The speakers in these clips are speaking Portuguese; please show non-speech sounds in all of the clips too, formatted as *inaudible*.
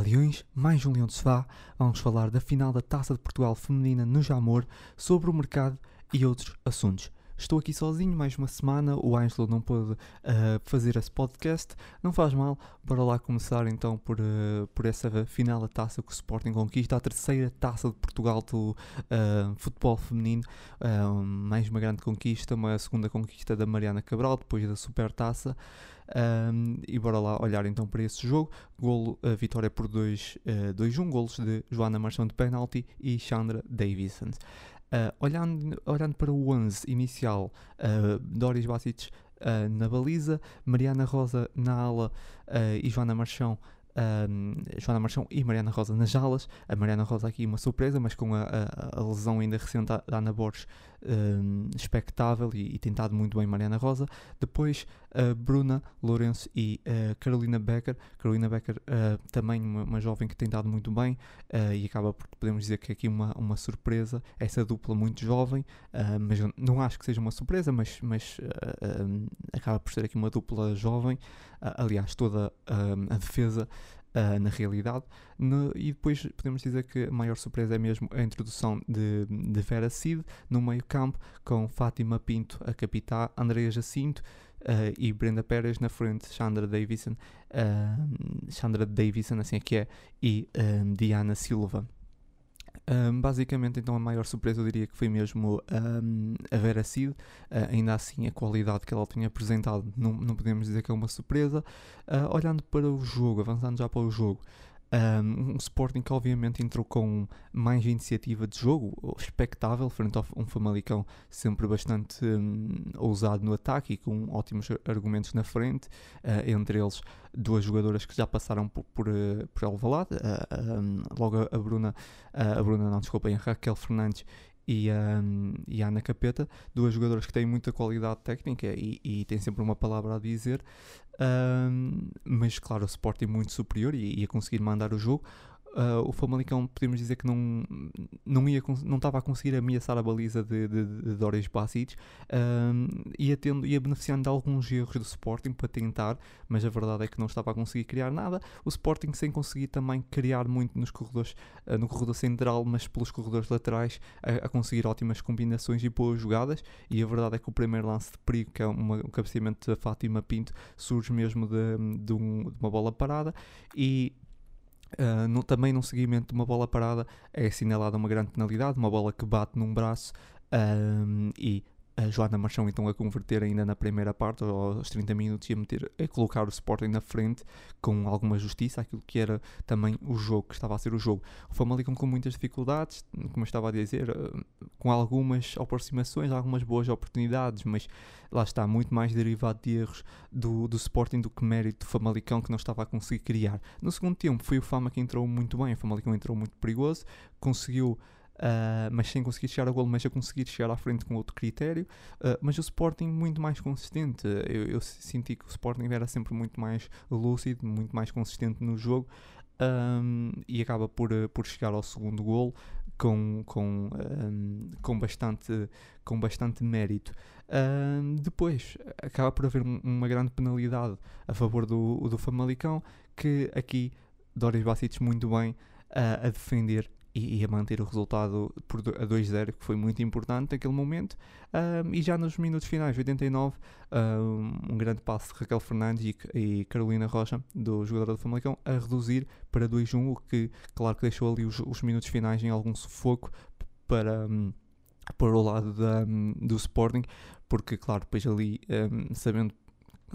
Leões, mais um Leão de Sofá. Vamos falar da final da Taça de Portugal Feminina no Jamor, sobre o mercado e outros assuntos. Estou aqui sozinho mais uma semana, o Ângelo não pôde uh, fazer esse podcast, não faz mal, bora lá começar então por, uh, por essa final da taça que o Sporting conquista, a terceira taça de Portugal do uh, futebol feminino, mais uma grande conquista, uma segunda conquista da Mariana Cabral, depois da super taça. Um, e bora lá olhar então para esse jogo. Golo, a vitória por 2-1, golos de Joana Marchão de penalti e Chandra Davison. Uh, olhando, olhando para o 11 inicial, uh, Doris Bacic uh, na baliza, Mariana Rosa na ala e Joana Marchão um, Joana Marchão e Mariana Rosa nas alas. A Mariana Rosa aqui uma surpresa, mas com a, a, a lesão ainda recente da Ana Borges um, expectável e, e tentado muito bem Mariana Rosa. Depois Bruna Lourenço e Carolina Becker. Carolina Becker uh, também uma, uma, jovem que tem dado muito bem e acaba por, podemos dizer que é aqui uma, uma surpresa, essa dupla muito jovem, mas não acho que seja uma surpresa, mas, mas acaba por ser aqui uma dupla jovem. aliás, toda a defesa uh, na realidade. No, e depois podemos dizer que a maior surpresa é mesmo a introdução de, de Vera Cid no meio-campo, com Fátima Pinto a capitã, Andrea Jacinto. Uh, e Brenda Pérez na frente, Chandra Davison, uh, Chandra Davison, assim é que é, e Diana Silva. Um, basicamente, então, a maior surpresa eu diria que foi mesmo um, a Vera Cid. Uh, ainda assim, a qualidade que ela tinha apresentado não, não podemos dizer que é uma surpresa. Uh, olhando para o jogo, avançando já para o jogo, um, um Sporting que obviamente entrou com mais iniciativa de jogo, expectável, frente a um Famalicão sempre bastante um, ousado no ataque e com ótimos argumentos na frente, uh, entre eles duas jogadoras que já passaram por, por, uh, por Alvalade, uh, um, logo a Bruna, a Bruna não, desculpem, a Raquel Fernandes e, um, e a Ana Capeta, duas jogadoras que têm muita qualidade técnica e, e têm sempre uma palavra a dizer, um, mas claro, o Sporting muito superior e ia conseguir mandar o jogo. Uh, o Famalicão podemos dizer que não, não, ia, não estava a conseguir ameaçar a baliza de, de, de Doris Basic, uh, ia, tendo, ia beneficiando de alguns erros do Sporting para tentar, mas a verdade é que não estava a conseguir criar nada. O Sporting sem conseguir também criar muito nos corredores, uh, no corredor central, mas pelos corredores laterais, a, a, conseguir ótimas combinações e boas jogadas. E a verdade é que o primeiro lance de perigo, que é uma, um cabeceamento da Fátima Pinto, surge mesmo de, de, um, de uma bola parada e Uh, no, também num seguimento de uma bola parada é assinalada uma grande penalidade, uma bola que bate num braço um, e a Joana Marchão então a converter ainda na primeira parte, aos 30 minutos, e a, meter, a colocar o Sporting na frente com alguma justiça, aquilo que era também o jogo, que estava a ser o jogo. O Famalicão com muitas dificuldades, como eu estava a dizer, eh, com algumas aproximações, algumas boas oportunidades, mas lá está, muito mais derivado de erros do, do Sporting do que mérito do Famalicão que não estava a conseguir criar. No segundo tempo foi o Fama que entrou muito bem, o Famalicão entrou muito perigoso, conseguiu Uh, mas sem conseguir chegar ao gol, mas a conseguir chegar à frente com outro critério. Uh, mas o Sporting muito mais consistente. Eu, eu, senti que o Sporting era sempre muito mais lúcido, muito mais consistente no jogo um, e acaba por, por chegar ao segundo gol com, com, um, com, bastante, com bastante mérito. Um, depois acaba por haver uma grande penalidade a favor do, do Famalicão, que aqui Doris Bacites muito bem uh, a defender e, a manter o resultado por, a 2-0, que foi muito importante naquele momento. Um, e já nos minutos finais, 89, um, um grande passo de Raquel Fernandes e, e, Carolina Rocha, do jogador do Famalicão, a reduzir para 2-1, o que, claro, que deixou ali os, os minutos finais em algum sufoco para. Para o lado da, do Sporting, porque, claro, depois ali, sabendo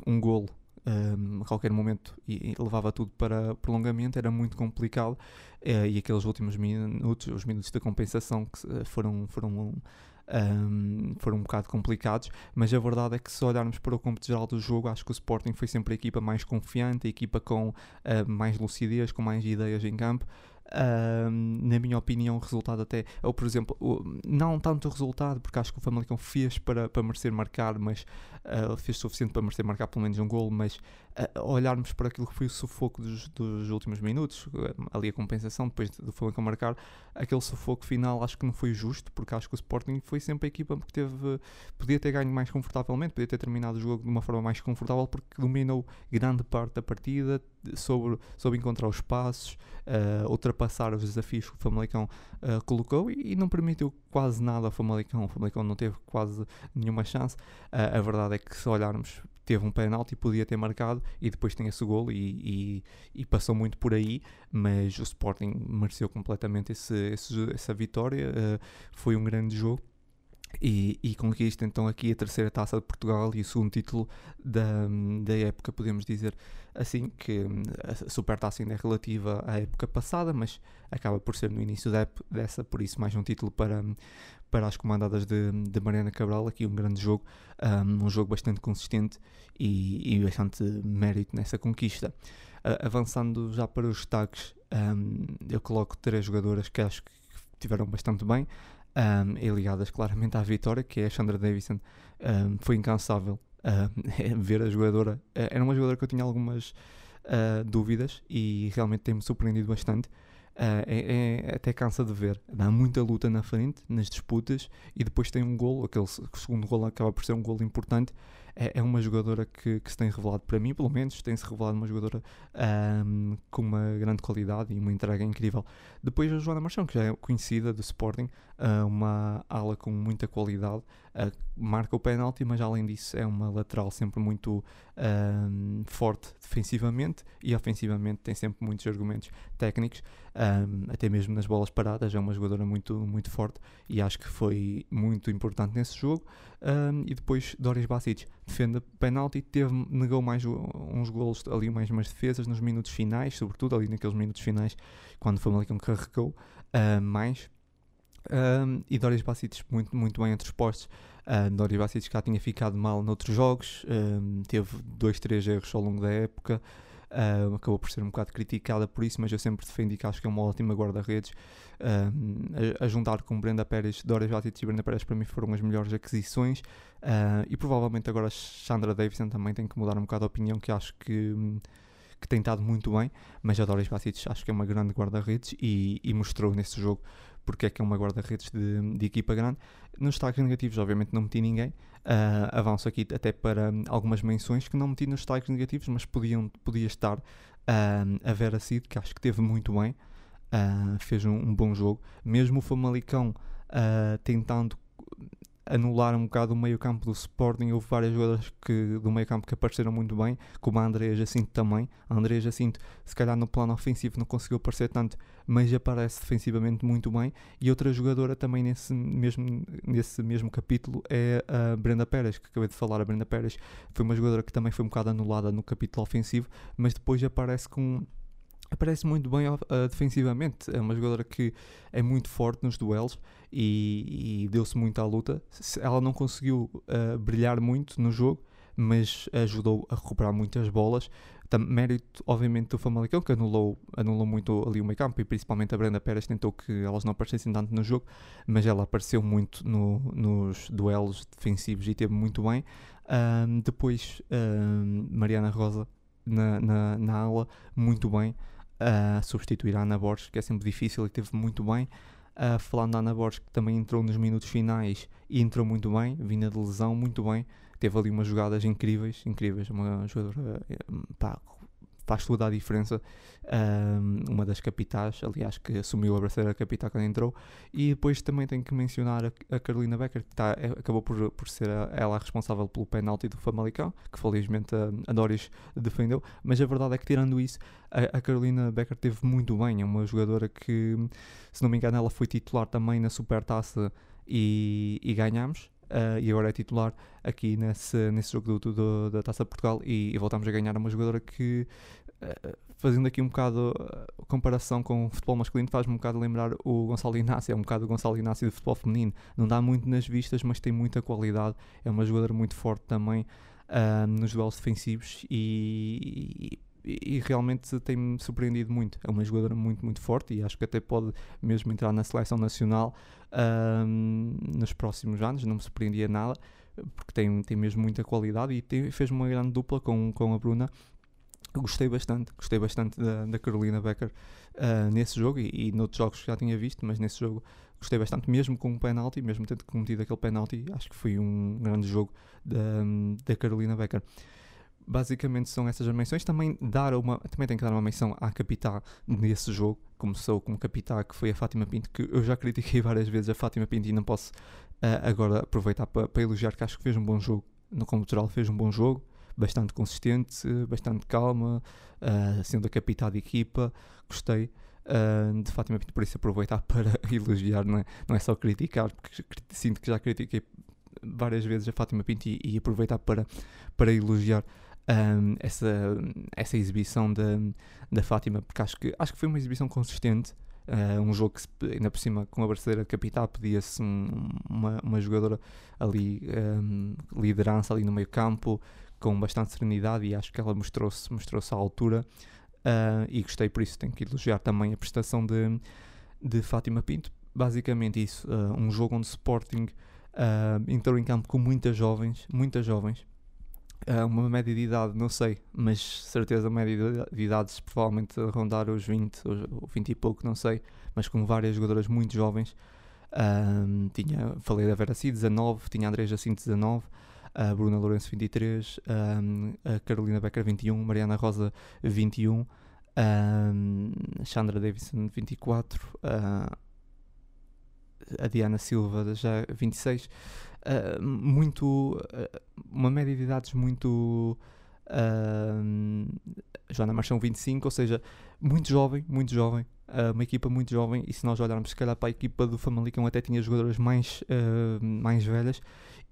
um golo um, a qualquer momento e, e, levava tudo para prolongamento, era muito complicado uh, e aqueles últimos minutos, os minutos da compensação que foram, foram, um, foram um bocado complicados, mas a verdade é que se olharmos para o cômputo geral do jogo, acho que o Sporting foi sempre a equipa mais confiante, a equipa com uh, mais lucidez, com mais ideias em campo. Na minha opinião, o resultado até, ou por exemplo, não tanto o resultado, porque acho que o Famalicão fez para, para merecer marcar, mas uh, fez suficiente para merecer marcar pelo menos um gol, mas uh, olharmos para aquilo que foi o sufoco dos, dos últimos minutos, ali a compensação depois do Famalicão marcar, aquele sufoco final acho que não foi justo, porque acho que o Sporting foi sempre a equipa que teve, podia ter ganho mais confortavelmente, podia ter terminado o jogo de uma forma mais confortável, porque dominou grande parte da partida, sobre, sobre encontrar os passos, uh, ultrapassar os desafios que o Famalicão uh, colocou e, e, não permitiu quase nada ao Famalicão. O Famalicão não teve quase nenhuma chance. Uh, a verdade é que se olharmos teve um penalti, podia ter marcado e depois tem esse golo e, e, e, passou muito por aí, mas o Sporting mereceu completamente esse, esse essa vitória, uh, foi um grande jogo e, e, conquista então aqui a terceira taça de Portugal e o segundo título da, da época, podemos dizer assim, que hum, a supertaça ainda é relativa à época passada, mas acaba por ser no início da, dessa, por isso mais um título para, para as comandadas de, de Mariana Cabral, aqui um grande jogo, um, um jogo bastante consistente e, e, bastante mérito nessa conquista. Avançando já para os destaques, um, eu coloco três jogadoras que acho que tiveram bastante bem um, e ligadas claramente à vitória, que é a Chandra Davison. Um, foi incansável uh, *laughs* ver a jogadora. Uh, era uma jogadora que eu tinha algumas uh, dúvidas e realmente tem-me surpreendido bastante. É, é, até cansa de ver. Dá muita luta na frente, nas disputas, e depois tem um golo. Aquele segundo golo acaba por ser um golo importante é, é uma jogadora que, que, se tem revelado para mim, pelo menos, tem-se revelado uma jogadora um, com uma grande qualidade e uma entrega incrível. Depois a Joana Marchão, que já é conhecida do Sporting, uh, uma ala com muita qualidade, uh, marca o penalti, mas além disso é uma lateral sempre muito um, forte defensivamente e ofensivamente tem sempre muitos argumentos técnicos, um, até mesmo nas bolas paradas, é uma jogadora muito, muito forte e acho que foi muito importante nesse jogo. e depois Doris Basic defende penalti, teve, negou mais uns golos ali, mais umas defesas nos minutos finais, sobretudo ali naqueles minutos finais, quando foi Famalicão carregou uh, mais. Um, e Doris Bacites muito, muito bem entre os postos. Uh, Doris Bacites já tinha ficado mal noutros jogos, um, teve dois, três erros ao longo da época. Uh, acabou por ser um bocado criticada por isso, mas eu sempre defendi que acho que é uma ótima guarda-redes. Uh, a, a, juntar com Brenda Pérez, Doris Bacites e Brenda Pérez para mim foram as melhores aquisições. Uh, e provavelmente agora Sandra Davidson também tem que mudar um bocado a opinião, que acho que. Que tem estado muito bem, mas a Doris Bacic acho que é uma grande guarda-redes e, e, mostrou nesse jogo porque é que é uma guarda-redes de, de, equipa grande. Nos destaques negativos, obviamente, não meti ninguém. Uh, avanço aqui até para algumas menções que não meti nos destaques negativos, mas podiam, podia estar uh, a Vera Cid, que acho que teve muito bem, uh, fez um, um, bom jogo. Mesmo o Famalicão tentando anular um bocado o meio campo do Sporting. Houve várias jogadoras que, do meio campo que apareceram muito bem, como a Andrea Jacinto também. A Andrea Jacinto, se calhar no plano ofensivo não conseguiu aparecer tanto, mas aparece defensivamente muito bem. E outra jogadora também nesse mesmo, nesse mesmo capítulo é a Brenda Pérez, que acabei de falar. A Brenda Pérez foi uma jogadora que também foi um bocado anulada no capítulo ofensivo, mas depois aparece com aparece muito bem uh, defensivamente. É uma jogadora que é muito forte nos duelos e, e deu-se muito à luta. Ela não conseguiu uh, brilhar muito no jogo, mas ajudou a recuperar muitas bolas. Tam, mérito, obviamente, do Famalicão, que anulou, anulou muito ali o meio campo e principalmente a Brenda Pérez tentou que elas não aparecessem tanto no jogo, mas ela apareceu muito no, nos duelos defensivos e teve muito bem. Um, depois, um, Mariana Rosa na, na, na ala, muito bem a substituir a Ana Borges, que é sempre difícil e teve muito bem. Uh, falando da Ana Borges, que também entrou nos minutos finais e entrou muito bem, vinda de lesão, muito bem. Teve ali umas jogadas incríveis, incríveis. Uma jogadora eh, pá, faz toda a diferença. Um, uma das capitais, aliás, que assumiu a braceira capital quando entrou. E depois também tenho que mencionar a, a Carolina Becker, que tá, é, acabou por, por ser a, ela a responsável pelo penalti do Famalicão, que felizmente a, a Doris defendeu. Mas a verdade é que, tirando isso, a, Carolina Becker teve muito bem. É uma jogadora que, se não me engano, ela foi titular também na Supertaça e, e ganhamos. Uh, e agora é titular aqui nesse, nesse jogo do, do, da Taça de Portugal. E, e, voltamos a ganhar uma jogadora que uh, fazendo aqui um bocado a uh, comparação com o futebol masculino faz-me um bocado lembrar o Gonçalo Inácio, é um bocado o Gonçalo Inácio do futebol feminino, não dá muito nas vistas mas tem muita qualidade, é uma jogadora muito forte também nos duelos defensivos e, e, realmente tem-me surpreendido muito. É uma jogadora muito, muito forte e acho que até pode mesmo entrar na seleção nacional um, nos próximos anos. Não me surpreendia nada, porque tem, tem mesmo muita qualidade e tem, fez uma grande dupla com, com a Bruna. Gostei bastante, gostei bastante da, da Carolina Becker uh, nesse jogo e, e noutros jogos que já tinha visto, mas nesse jogo gostei bastante, mesmo com um penalti, mesmo tendo cometido aquele penalti, acho que foi um grande jogo da, da Carolina Becker basicamente são essas as menções. Também, dar uma, também tenho que dar uma menção à capitã nesse jogo. Começou como capitã, que foi a Fátima Pinto, que eu já critiquei várias vezes a Fátima Pinto e não posso uh, agora aproveitar para, para elogiar, que acho que fez um bom jogo. No Cultural fez um bom jogo, bastante consistente, bastante calma, uh, sendo a capitã de equipa. Gostei. Uh, de Fátima Pinto, por isso aproveitar *laughs* para elogiar, não é, não é só criticar, porque sinto que já critiquei várias vezes a Fátima Pinto e, e aproveitar para, para elogiar um, essa, essa exibição da, da Fátima, porque acho que, acho que foi uma exibição consistente. Uh, um jogo que, ainda por cima, com a brasileira capital, pedia-se um, uma, uma jogadora ali, um, liderança ali no meio campo, com bastante serenidade, e acho que ela mostrou-se mostrou à altura. Uh, e gostei, por isso tenho que elogiar também a prestação de, de Fátima Pinto. Basicamente, isso, uh, um jogo onde Sporting entrou em campo com muitas jovens, muitas jovens, uma média de idade, não sei, mas certeza média de idades provavelmente a rondar os 20 ou 20 e pouco, não sei, mas com várias jogadoras muito jovens. Uh, tinha, falei da Vera C, 19, tinha a André Jacinto, 19, a Bruna Lourenço, 23, a Carolina Becker, 21, Mariana Rosa, 21, a Chandra Davidson, 24, a Diana Silva, já 26. Uh, muito. Uh, uma média de idades muito. Uh, Joana Marchão 25, ou seja, muito jovem, muito jovem, uh, uma equipa muito jovem, e se nós olharmos se calhar para a equipa do Famalicão até tinha jogadoras mais, uh, mais velhas,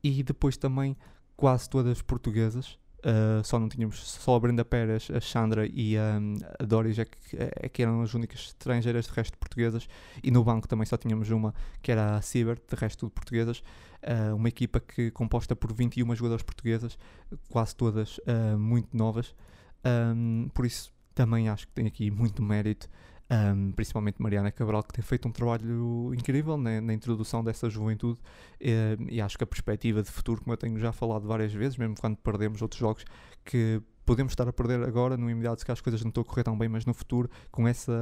e depois também quase todas portuguesas, Uh, só não tínhamos só a Brenda Pérez, a Sandra e a Doris é que, é que, eram as únicas estrangeiras de resto portuguesas. E no banco também só tínhamos uma que era a Ciber, de resto tudo portuguesas. Uh, uma equipa que composta por 21 jogadoras portuguesas quase todas uh, muito novas. Um, por isso também acho que tem aqui muito mérito um, principalmente Mariana Cabral, que tem feito um trabalho incrível né, na introdução dessa juventude. E, e acho que a perspectiva de futuro, como eu tenho já falado várias vezes, mesmo quando perdemos outros jogos, que podemos estar a perder agora, no imediato, que as coisas não estão a correr tão bem, mas no futuro, com essa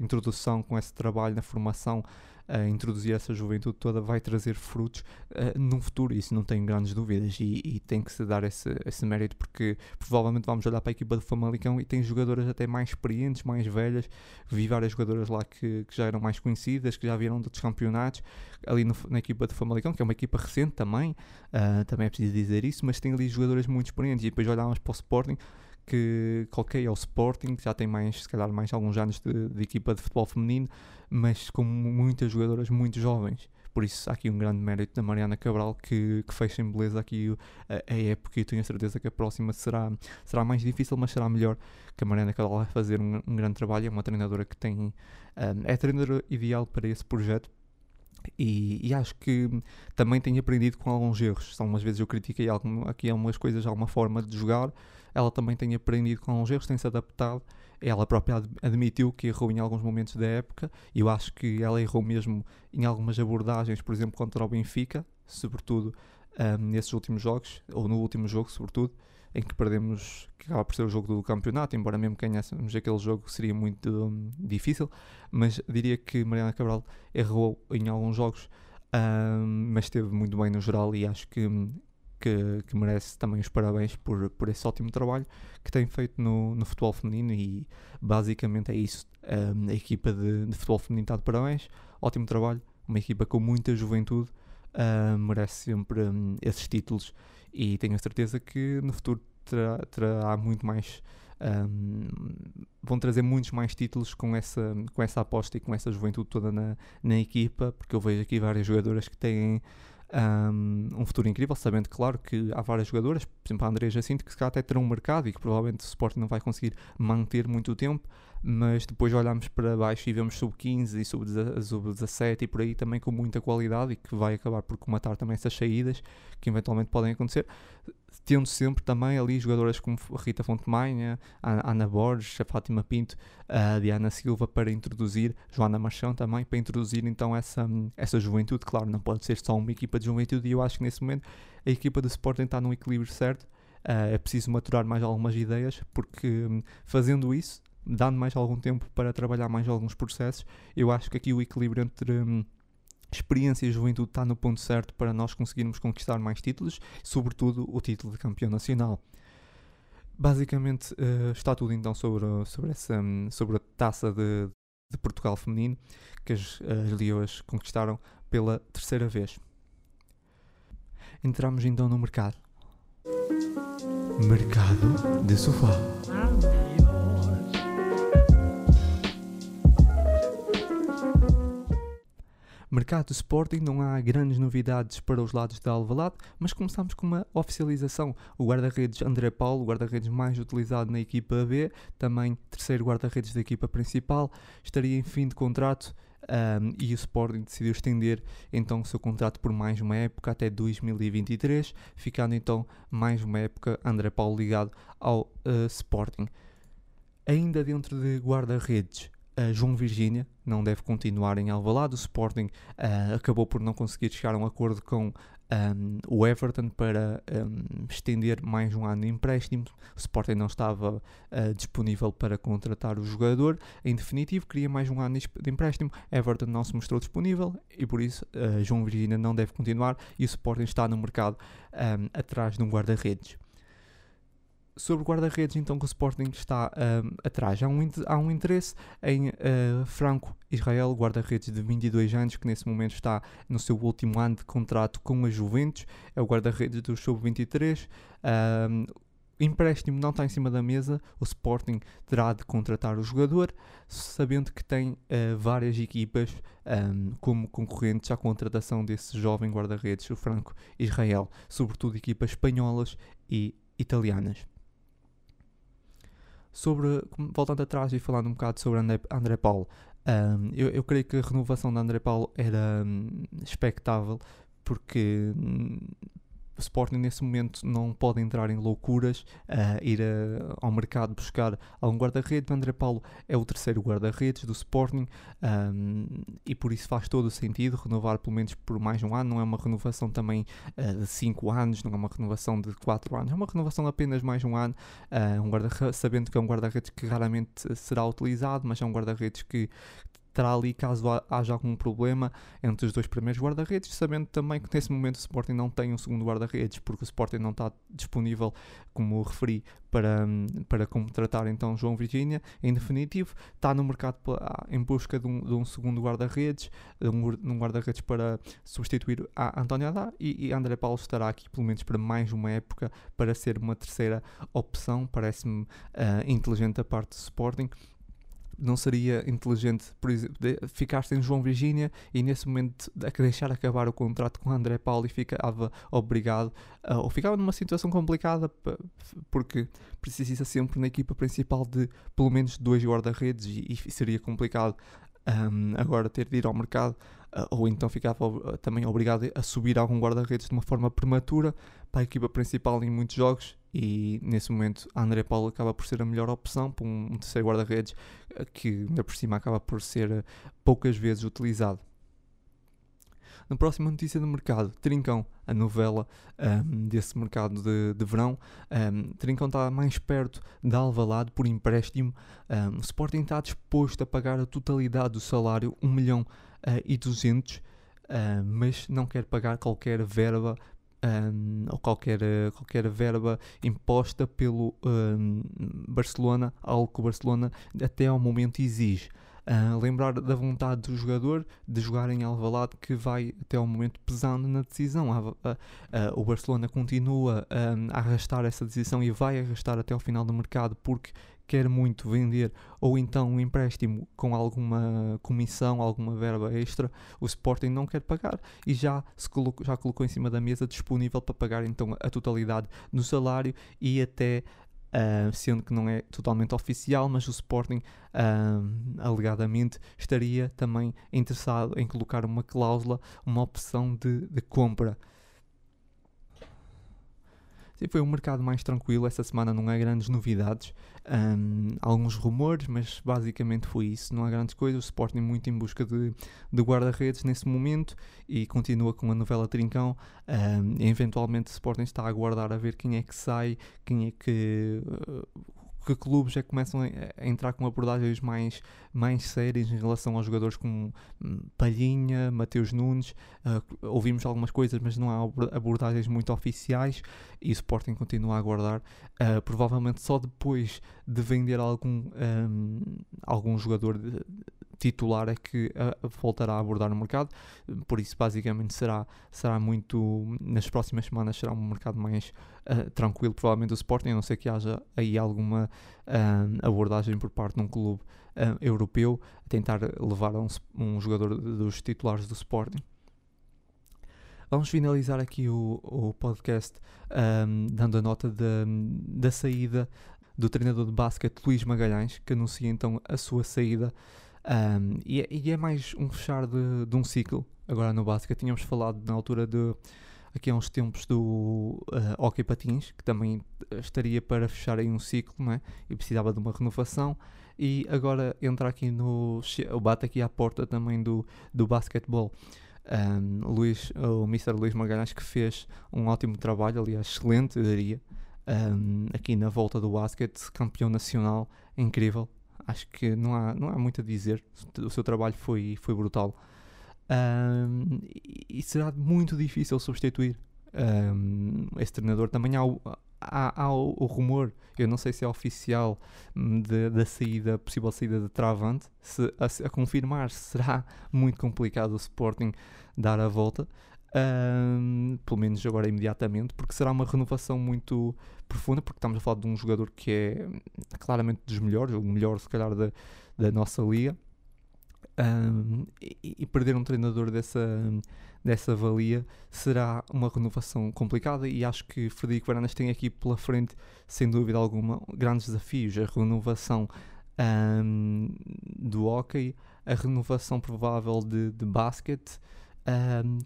introdução, com esse trabalho na formação a introduzir essa juventude toda vai trazer frutos uh, num futuro, isso não tenho grandes dúvidas e, e tem que se dar esse, esse mérito porque provavelmente vamos olhar para a equipa do Famalicão e tem jogadoras até mais experientes, mais velhas, vi várias jogadoras lá que, que já eram mais conhecidas, que já vieram de outros campeonatos, ali no, na equipa do Famalicão, que é uma equipa recente também, uh, também é preciso dizer isso, mas tem ali jogadoras muito experientes. E depois olhamos para o Sporting que qualquer é o Sporting, que já tem mais, se calhar, mais alguns anos de, de, equipa de futebol feminino, mas com muitas jogadoras muito jovens. Por isso, há aqui um grande mérito da Mariana Cabral que, que fecha em beleza aqui a, a época e tenho a certeza que a próxima será, será mais difícil, mas será melhor que a Mariana Cabral vai fazer um, um grande trabalho. É uma treinadora que tem. Um, é a treinadora ideal para esse projeto. E, e, acho que também tenho aprendido com alguns erros. São umas vezes eu critiquei algum, aqui algumas coisas, alguma forma de jogar, ela também tem aprendido com os erros, tem se adaptado. Ela própria admitiu que errou em alguns momentos da época, eu acho que ela errou mesmo em algumas abordagens, por exemplo, contra o Benfica, sobretudo um, nesses últimos jogos, ou no último jogo, sobretudo, em que perdemos, que acaba por ser o jogo do campeonato, embora mesmo ganhássemos aquele jogo seria muito um, difícil, mas diria que Mariana Cabral errou em alguns jogos, um, mas esteve muito bem no geral e acho que hum, que, que, merece também os parabéns por, por esse ótimo trabalho que tem feito no, no futebol feminino e basicamente é isso. Um, a equipa de, de, futebol feminino está de parabéns, ótimo trabalho, uma equipa com muita juventude, um, merece sempre um, esses títulos e tenho a certeza que no futuro terá, terá muito mais. vão trazer muitos mais títulos com essa, com essa aposta e com essa juventude toda na, na equipa, porque eu vejo aqui várias jogadoras que têm um, um, futuro incrível, sabendo, claro, que há várias jogadoras, por exemplo, a André Jacinto, que se calhar até terão um mercado e que provavelmente o Sporting não vai conseguir manter muito tempo, mas depois olhamos para baixo e vemos sub-15 e sub-17 e por aí também com muita qualidade e que vai acabar por comatar também essas saídas que eventualmente podem acontecer tendo sempre também ali jogadoras como Rita Fontemanha, Ana Borges, a Fátima Pinto, a Diana Silva para introduzir, Joana Machão também, para introduzir então essa, essa juventude. Claro, não pode ser só uma equipa de juventude e eu acho que nesse momento a equipa do Sporting está num equilíbrio certo. Uh, é preciso maturar mais algumas ideias, porque um, fazendo isso, dando mais algum tempo para trabalhar mais alguns processos, eu acho que aqui o equilíbrio entre. Um, experiência e juventude está no ponto certo para nós conseguirmos conquistar mais títulos, sobretudo o título de campeão nacional. basicamente uh, está tudo então sobre, sobre, essa, sobre a taça de, de Portugal feminino que as, as conquistaram pela terceira vez. Entramos então no mercado. Mercado de sofá. Mercado de Sporting não há grandes novidades para os lados da Alvalade, mas começamos com uma oficialização. O guarda-redes André Paulo, o guarda-redes mais utilizado na equipa B, também terceiro guarda-redes da equipa principal, estaria em fim de contrato um, e o Sporting decidiu estender então o seu contrato por mais uma época até 2023, ficando então mais uma época André Paulo ligado ao uh, Sporting. Ainda dentro de guarda-redes, João Virgínia não deve continuar em Alvalade. O Sporting uh, acabou por não conseguir chegar a um acordo com um, o Everton para um, estender mais um ano de empréstimo. O Sporting não estava uh, disponível para contratar o jogador. Em definitivo, queria mais um ano de empréstimo. Everton não se mostrou disponível e por isso uh, João Virgínia não deve continuar e o Sporting está no mercado um, atrás de um guarda-redes sobre guarda-redes, então, que o Sporting está um, atrás. Há um, há um interesse em uh, Franco Israel, guarda-redes de 22 anos, que nesse momento está no seu último ano de contrato com a Juventus. É o guarda-redes do Sub-23. Um, empréstimo não está em cima da mesa, o Sporting terá de contratar o jogador, sabendo que tem uh, várias equipas um, como concorrentes à contratação desse jovem guarda-redes, o Franco Israel, sobretudo equipas espanholas e italianas sobre, voltando atrás e falando um bocado sobre André, André Paulo, um, eu, eu, creio que a renovação de André Paulo era um, expectável porque um, o Sporting nesse momento não pode entrar em loucuras, uh, ir a, ao mercado buscar algum guarda-redes. André Paulo é o terceiro guarda-redes do Sporting um, e por isso faz todo o sentido renovar pelo menos por mais um ano. Não é uma renovação também uh, de 5 anos, não é uma renovação de 4 anos, é uma renovação apenas mais um ano. Uh, um guarda sabendo que é um guarda-redes que raramente será utilizado, mas é um guarda-redes que terá ali caso haja algum problema entre os dois primeiros guarda-redes, sabendo também que nesse momento o Sporting não tem um segundo guarda-redes, porque o Sporting não está disponível, como referi, para, para contratar então João Virgínia. Em definitivo, está no mercado em busca de um, de um segundo guarda-redes, um, um guarda-redes para substituir a António Adá e, e André Paulo estará aqui pelo menos para mais uma época para ser uma terceira opção. Parece-me uh, inteligente a parte do Sporting não seria inteligente, por exemplo, ficar sem João Virgínia e nesse momento deixar acabar o contrato com André Paulo e ficava obrigado, uh, ou ficava numa situação complicada porque precisa sempre na equipa principal de pelo menos dois guarda-redes e, e, seria complicado um, agora ter de ir ao mercado uh, ou então ficava uh, também obrigado a subir algum guarda-redes de uma forma prematura para a equipa principal em muitos jogos e nesse momento André Paulo acaba por ser a melhor opção para um, terceiro guarda-redes uh, que ainda por cima acaba por ser poucas vezes utilizado. Na próxima notícia do mercado, Trincão, a novela um, desse mercado de, de verão. Um, Trincão está mais perto da Alvalade por empréstimo. Um, o Sporting está disposto a pagar a totalidade do salário, 1 milhão uh, e 200, uh, mas não quer pagar qualquer verba ou qualquer, qualquer verba imposta pelo um, Barcelona, algo que o Barcelona até ao momento exige. Uh, lembrar da vontade do jogador de jogar em Alvalade que vai até ao momento pesando na decisão. Uh, uh, o Barcelona continua a arrastar essa decisão e vai arrastar até ao final do mercado porque quer muito vender ou então um empréstimo com alguma comissão, alguma verba extra, o Sporting não quer pagar e já, se colocou, já colocou em cima da mesa disponível para pagar então a totalidade do salário e até Uh, sendo que não é totalmente oficial, mas o Sporting uh, alegadamente estaria também interessado em colocar uma cláusula, uma opção de, de compra foi um mercado mais tranquilo. Essa semana não há grandes novidades. Um, alguns rumores, mas basicamente foi isso. Não há grandes coisas. O Sporting muito em busca de, de guarda-redes nesse momento e continua com a novela Trincão. Um, eventualmente o Sporting está a aguardar a ver quem é que sai, quem é que. Uh, que clubes é que começam a, a, entrar com abordagens mais, mais sérias em relação aos jogadores como hum, Palhinha, Mateus Nunes. Uh, ouvimos algumas coisas, mas não há abordagens muito oficiais e o Sporting continua a aguardar. Uh, provavelmente só depois de vender algum, um, algum jogador de, titular é que uh, voltará a abordar o mercado, por isso basicamente será, será muito, nas próximas semanas será um mercado mais uh, tranquilo, provavelmente o Sporting, a não ser que haja aí alguma uh, abordagem por parte de um clube europeu a tentar levar um, um jogador dos titulares do Sporting. Vamos finalizar aqui o, o podcast um, dando a nota de, da saída do treinador de basquete Luís Magalhães, que anuncia então a sua saída um, e, é, e, é mais um fechar de, de, um ciclo. Agora no básico, tínhamos falado na altura de aqui há uns tempos do uh, Hockey Patins, que também estaria para fechar aí um ciclo não é? e precisava de uma renovação. E agora entra aqui no. bate aqui à porta também do, do basquetebol. Um, Luís, o Mr. Luís Magalhães, que fez um ótimo trabalho, aliás, excelente, eu diria, um, aqui na volta do basquete, campeão nacional, incrível, acho que não há, não há muito a dizer. O seu trabalho foi, foi brutal. Um, e será muito difícil substituir um, esse treinador. Também há o, há, há o, o, rumor, eu não sei se é oficial, hum, da saída, possível saída de Travante. Se, a, a confirmar, será muito complicado o Sporting dar a volta um, pelo menos agora imediatamente, porque será uma renovação muito profunda, porque estamos a falar de um jogador que é claramente dos melhores, o melhor se calhar da, da nossa liga, um, e, e, perder um treinador dessa, dessa valia será uma renovação complicada e acho que Frederico Varandas tem aqui pela frente, sem dúvida alguma, grandes desafios, a renovação um, do hockey, a renovação provável de, de basquete,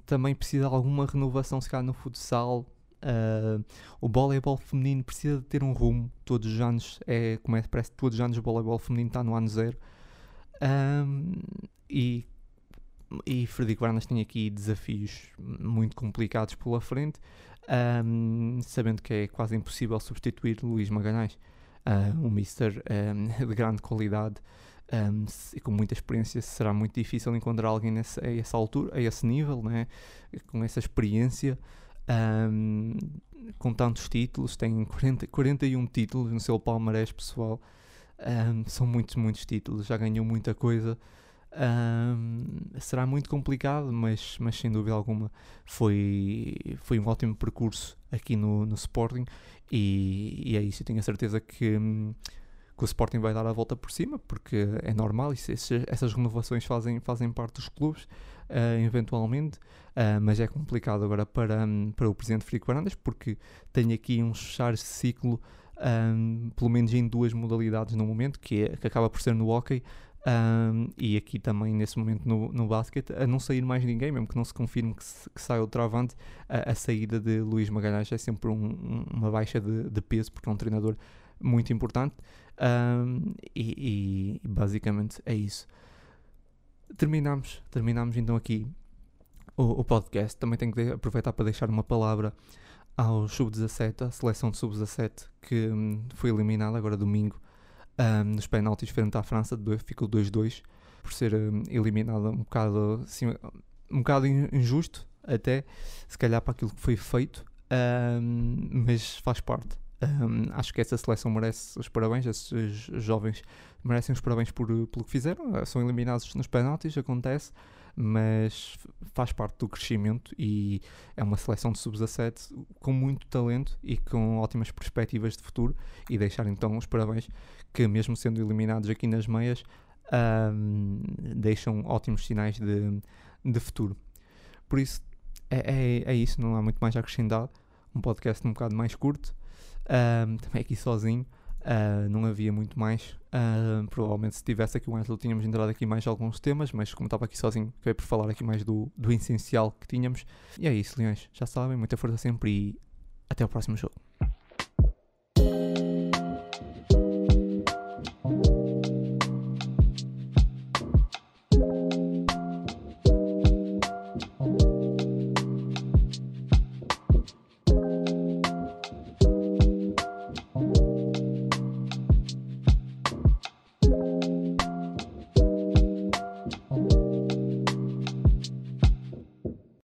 também precisa de alguma renovação, se calhar, no futsal. Uh, o voleibol feminino precisa de ter um rumo. Todos os anos, é, como é, parece que todos os anos o voleibol feminino está no ano zero. Um, e, e Frederico Varnas tem aqui desafios muito complicados pela frente, um, sabendo que é quase impossível substituir Luís Magalhães, uh, um mister um, *laughs* de grande qualidade um, e com muita experiência será muito difícil encontrar alguém nesse, a essa altura, a esse nível, né? com essa experiência, um, com tantos títulos, tem 40, 41 títulos no seu palmarés pessoal, um, são muitos, muitos títulos, já ganhou muita coisa. será muito complicado, mas, mas sem dúvida alguma foi, foi um ótimo percurso aqui no, no Sporting e, e é isso. Eu tenho a certeza que hum, que o Sporting vai dar a volta por cima, porque é normal, isso, essas renovações fazem, fazem parte dos clubes, uh, eventualmente, uh, mas é complicado agora para, um, para o Presidente Frico Varandas, porque tem aqui um fechar ciclo, um, pelo menos em duas modalidades no momento, que, é, que acaba por ser no hockey, um, e aqui também nesse momento no, no basquete, a não sair mais ninguém, mesmo que não se confirme que, se, que saia o travante, a, a, saída de Luís Magalhães é sempre um, uma baixa de, de peso, porque é um treinador muito importante. Um, e, e, basicamente é isso. Terminamos, terminamos então aqui o, o podcast. Também tenho que aproveitar para deixar uma palavra ao Sub-17, a seleção de Sub-17 que um, foi eliminada agora domingo um, nos penaltis frente à França, ficou 2-2 por ser um, eliminada um bocado, assim, um bocado injusto até, se calhar para aquilo que foi feito, mas faz parte. Um, acho que essa seleção merece os parabéns, esses jovens merecem os parabéns por, pelo que fizeram. Ah, são eliminados nos penaltis, acontece, mas faz parte do crescimento e é uma seleção de sub-17 com muito talento e com ótimas perspectivas de futuro. E deixar então os parabéns que, mesmo sendo eliminados aqui nas meias, um, deixam ótimos sinais de, de futuro. Por isso, é, é, é isso, não há muito mais a acrescentar. Um podcast um bocado mais curto. Um, *laughs* também aqui sozinho, uh, não havia muito mais. Uh, provavelmente se tivesse aqui o Angelo tínhamos entrado aqui mais alguns temas, mas como estava aqui sozinho, acabei por falar aqui mais do, do essencial que tínhamos. E é isso, Leões, já sabem, muita força sempre e até o próximo jogo.